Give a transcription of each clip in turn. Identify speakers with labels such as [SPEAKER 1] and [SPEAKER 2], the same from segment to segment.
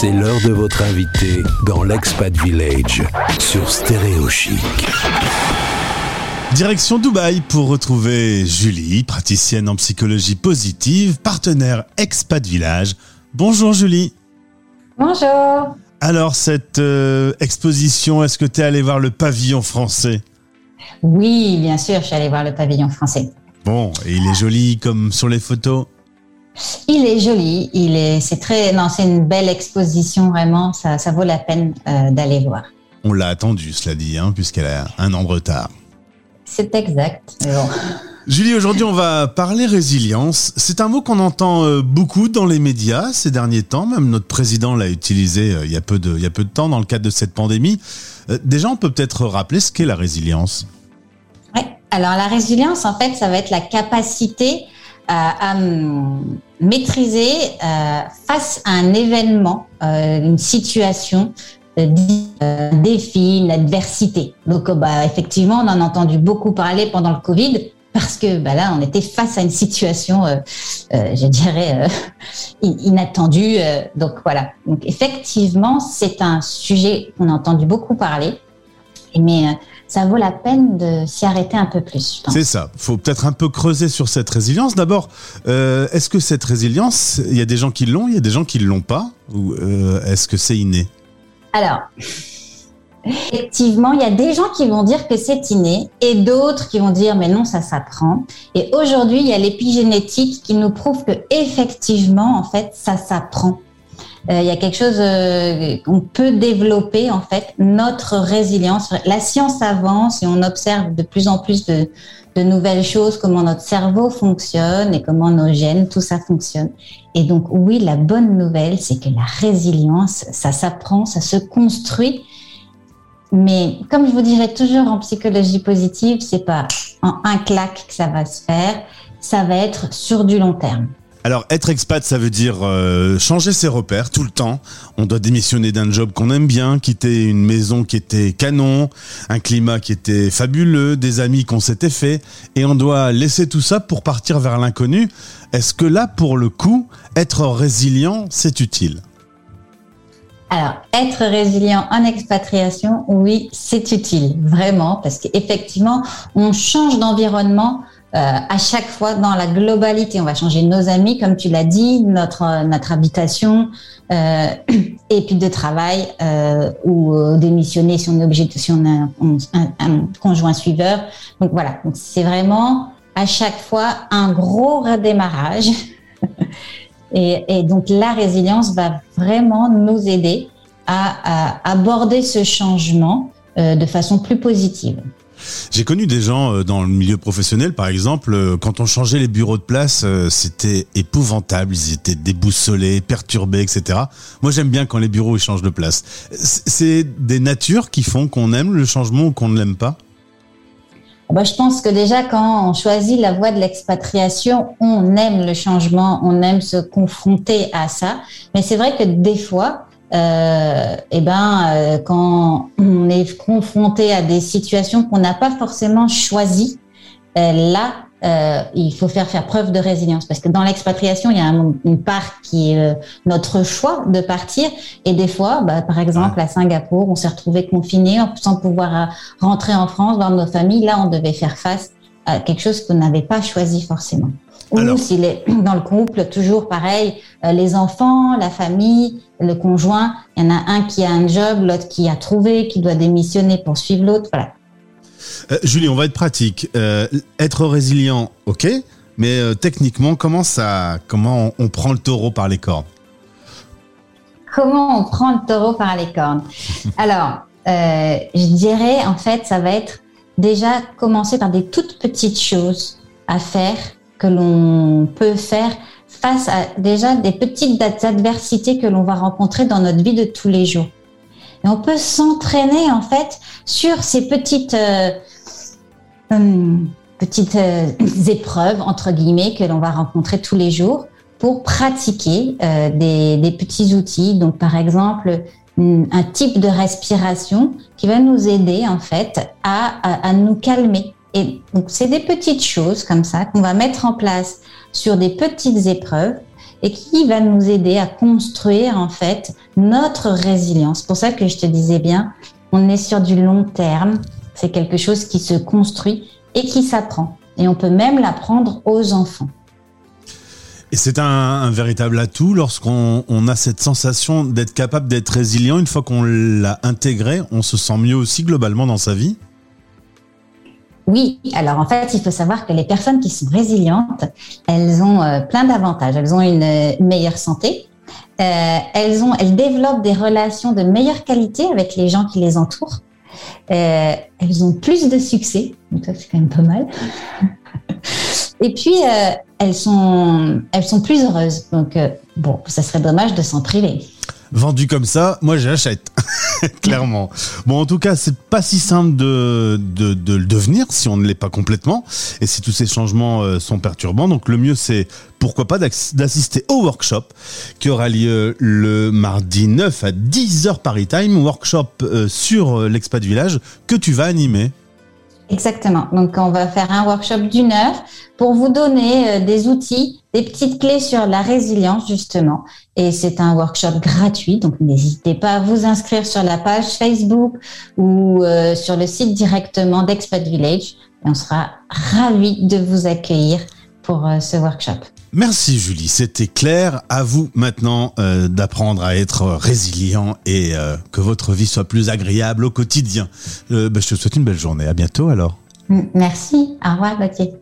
[SPEAKER 1] C'est l'heure de votre invité dans l'Expat Village sur Stéréo Chic.
[SPEAKER 2] Direction Dubaï pour retrouver Julie, praticienne en psychologie positive, partenaire Expat Village. Bonjour Julie.
[SPEAKER 3] Bonjour.
[SPEAKER 2] Alors cette euh, exposition, est-ce que tu es allé voir le pavillon français?
[SPEAKER 3] Oui, bien sûr, je suis allée voir le pavillon français.
[SPEAKER 2] Bon, et il est joli comme sur les photos?
[SPEAKER 3] Il est joli, il est, c'est très, non, c'est une belle exposition vraiment. Ça, ça vaut la peine euh, d'aller voir.
[SPEAKER 2] On l'a attendu, cela dit, hein, puisqu'elle a un an de retard.
[SPEAKER 3] C'est exact. Bon.
[SPEAKER 2] Julie, aujourd'hui, on va parler résilience. C'est un mot qu'on entend euh, beaucoup dans les médias ces derniers temps. Même notre président l'a utilisé euh, il y a peu de, il y a peu de temps dans le cadre de cette pandémie. déjà, on peut peut-être rappeler ce qu'est la résilience.
[SPEAKER 3] Ouais. Alors, la résilience, en fait, ça va être la capacité à, maîtriser euh, face à un événement, euh, une situation, euh, un défi, une adversité. Donc, bah, effectivement, on en a entendu beaucoup parler pendant le Covid parce que bah, là, on était face à une situation, je dirais, inattendue. donc voilà. Donc effectivement, c'est un sujet qu'on a entendu beaucoup parler. Mais ça vaut la peine de s'y arrêter un peu plus.
[SPEAKER 2] C'est ça. Il faut peut-être un peu creuser sur cette résilience. D'abord, euh, est-ce que cette résilience, il y a des gens qui l'ont, il y a des gens qui ne l'ont pas Ou euh, est-ce que c'est inné?
[SPEAKER 3] Alors, effectivement, il y a des gens qui vont dire que c'est inné et d'autres qui vont dire mais non, ça s'apprend. Et aujourd'hui, il y a l'épigénétique qui nous prouve que effectivement, en fait, ça s'apprend. Euh, il y a quelque chose euh, qu'on peut développer en fait notre résilience. La science avance et on observe de plus en plus de, nouvelles choses, comment notre cerveau fonctionne et comment nos gènes, tout ça fonctionne. Et donc oui, la bonne nouvelle, c'est que la résilience, ça s'apprend, ça se construit. Mais comme je vous dirais toujours en psychologie positive, c'est pas en un claque que ça va se faire, ça va être sur du long terme.
[SPEAKER 2] Alors, être expat, ça veut dire euh, changer ses repères tout le temps. On doit démissionner d'un job qu'on aime bien, quitter une maison qui était canon, un climat qui était fabuleux, des amis qu'on s'était fait, et on doit laisser tout ça pour partir vers l'inconnu. Est-ce que là, pour le coup, être résilient, c'est utile?
[SPEAKER 3] Alors, être résilient en expatriation, oui, c'est utile, vraiment, parce qu'effectivement, on change d'environnement à chaque fois dans la globalité. On va changer nos amis, comme tu l'as dit, notre notre habitation euh, et puis de travail euh, ou euh, démissionner si on est obligé si on a un, un, conjoint suiveur. Donc voilà. Donc c'est vraiment à chaque fois un gros redémarrage. et, et, donc la résilience va vraiment nous aider à, à aborder ce changement euh, de façon plus positive.
[SPEAKER 2] J'ai connu des gens euh, dans le milieu professionnel, par exemple, euh, quand on changeait les bureaux de place, euh, c'était épouvantable. Ils étaient déboussolés, perturbés, etc. Moi, j'aime bien quand les bureaux ils changent de place. C'est des natures qui font qu'on aime le changement ou qu'on ne l'aime pas?
[SPEAKER 3] Bah, je pense que déjà, quand on choisit la voie de l'expatriation, on aime le changement, on aime se confronter à ça. Mais c'est vrai que des fois, euh, et eh ben, euh, quand on est confronté à des situations qu'on n'a pas forcément choisies, euh, là, euh, il faut faire faire preuve de résilience. Parce que dans l'expatriation, il y a une part qui est euh, notre choix de partir. Et des fois, bah, par exemple à Singapour, on s'est retrouvé confiné sans pouvoir rentrer en France voir nos familles. Là, on devait faire face à quelque chose qu'on n'avait pas choisi forcément. Ou s'il est dans le couple, toujours pareil, euh, les enfants, la famille, le conjoint, il y en a un qui a un job, l'autre qui a trouvé, qui doit démissionner pour suivre l'autre, voilà.
[SPEAKER 2] Euh, Julie, on va être pratique. Euh, être résilient, ok, mais euh, techniquement, comment ça, comment on, on, prend le taureau par les cornes?
[SPEAKER 3] Comment on prend le taureau par les cornes? Alors, euh, je dirais en fait, ça va être déjà commencer par des toutes petites choses à faire que l'on peut faire face à déjà des petites adversités que l'on va rencontrer dans notre vie de tous les jours. Et on peut s'entraîner en fait sur ces petites euh, euh, petites euh, épreuves entre guillemets que l'on va rencontrer tous les jours pour pratiquer euh, des, des, petits outils. Donc par exemple un type de respiration qui va nous aider en fait à, à, nous calmer et donc, c'est des petites choses comme ça qu'on va mettre en place sur des petites épreuves et qui va nous aider à construire en fait notre résilience. Pour ça que je te disais bien, on est sur du long terme. C'est quelque chose qui se construit et qui s'apprend. Et on peut même l'apprendre aux enfants.
[SPEAKER 2] Et c'est un, véritable atout lorsqu'on a cette sensation d'être capable d'être résilient. Une fois qu'on l'a intégré, on se sent mieux aussi globalement dans sa vie.
[SPEAKER 3] Oui, alors en fait, il faut savoir que les personnes qui sont résilientes, elles ont euh, plein d'avantages. Elles ont une euh, meilleure santé, euh, elles, ont, elles développent des relations de meilleure qualité avec les gens qui les entourent. Elles ont plus de succès, donc ça c'est quand même pas mal. Et puis euh, elles sont, elles sont plus heureuses. Donc euh, bon, ça serait dommage de s'en priver
[SPEAKER 2] vendu comme ça, moi j'achète, clairement. Bon, en tout cas, c'est pas si simple de, de, de, le devenir si on ne l'est pas complètement et si tous ces changements euh, sont perturbants. Donc le mieux, c'est pourquoi pas d'assister au workshop qui aura lieu le mardi 9 à 10h Paris Time, workshop sur l'expat village que tu vas animer.
[SPEAKER 3] Exactement. Donc, on va faire un workshop d'une heure pour vous donner euh, des outils, des petites clés sur la résilience, justement. Et c'est un workshop gratuit. Donc, n'hésitez pas à vous inscrire sur la page Facebook ou euh, sur le site directement d'Expat Village. Et on sera ravis de vous accueillir pour euh, ce workshop.
[SPEAKER 2] Merci Julie, c'était clair. À vous maintenant euh, d'apprendre à être résilient et euh, que votre vie soit plus agréable au quotidien. Euh, bah, je te souhaite une belle journée. À bientôt alors.
[SPEAKER 3] Merci. Au revoir Gauthier.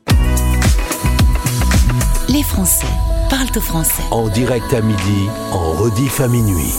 [SPEAKER 1] Les Français parlent au français. En direct à midi, en rediff à minuit.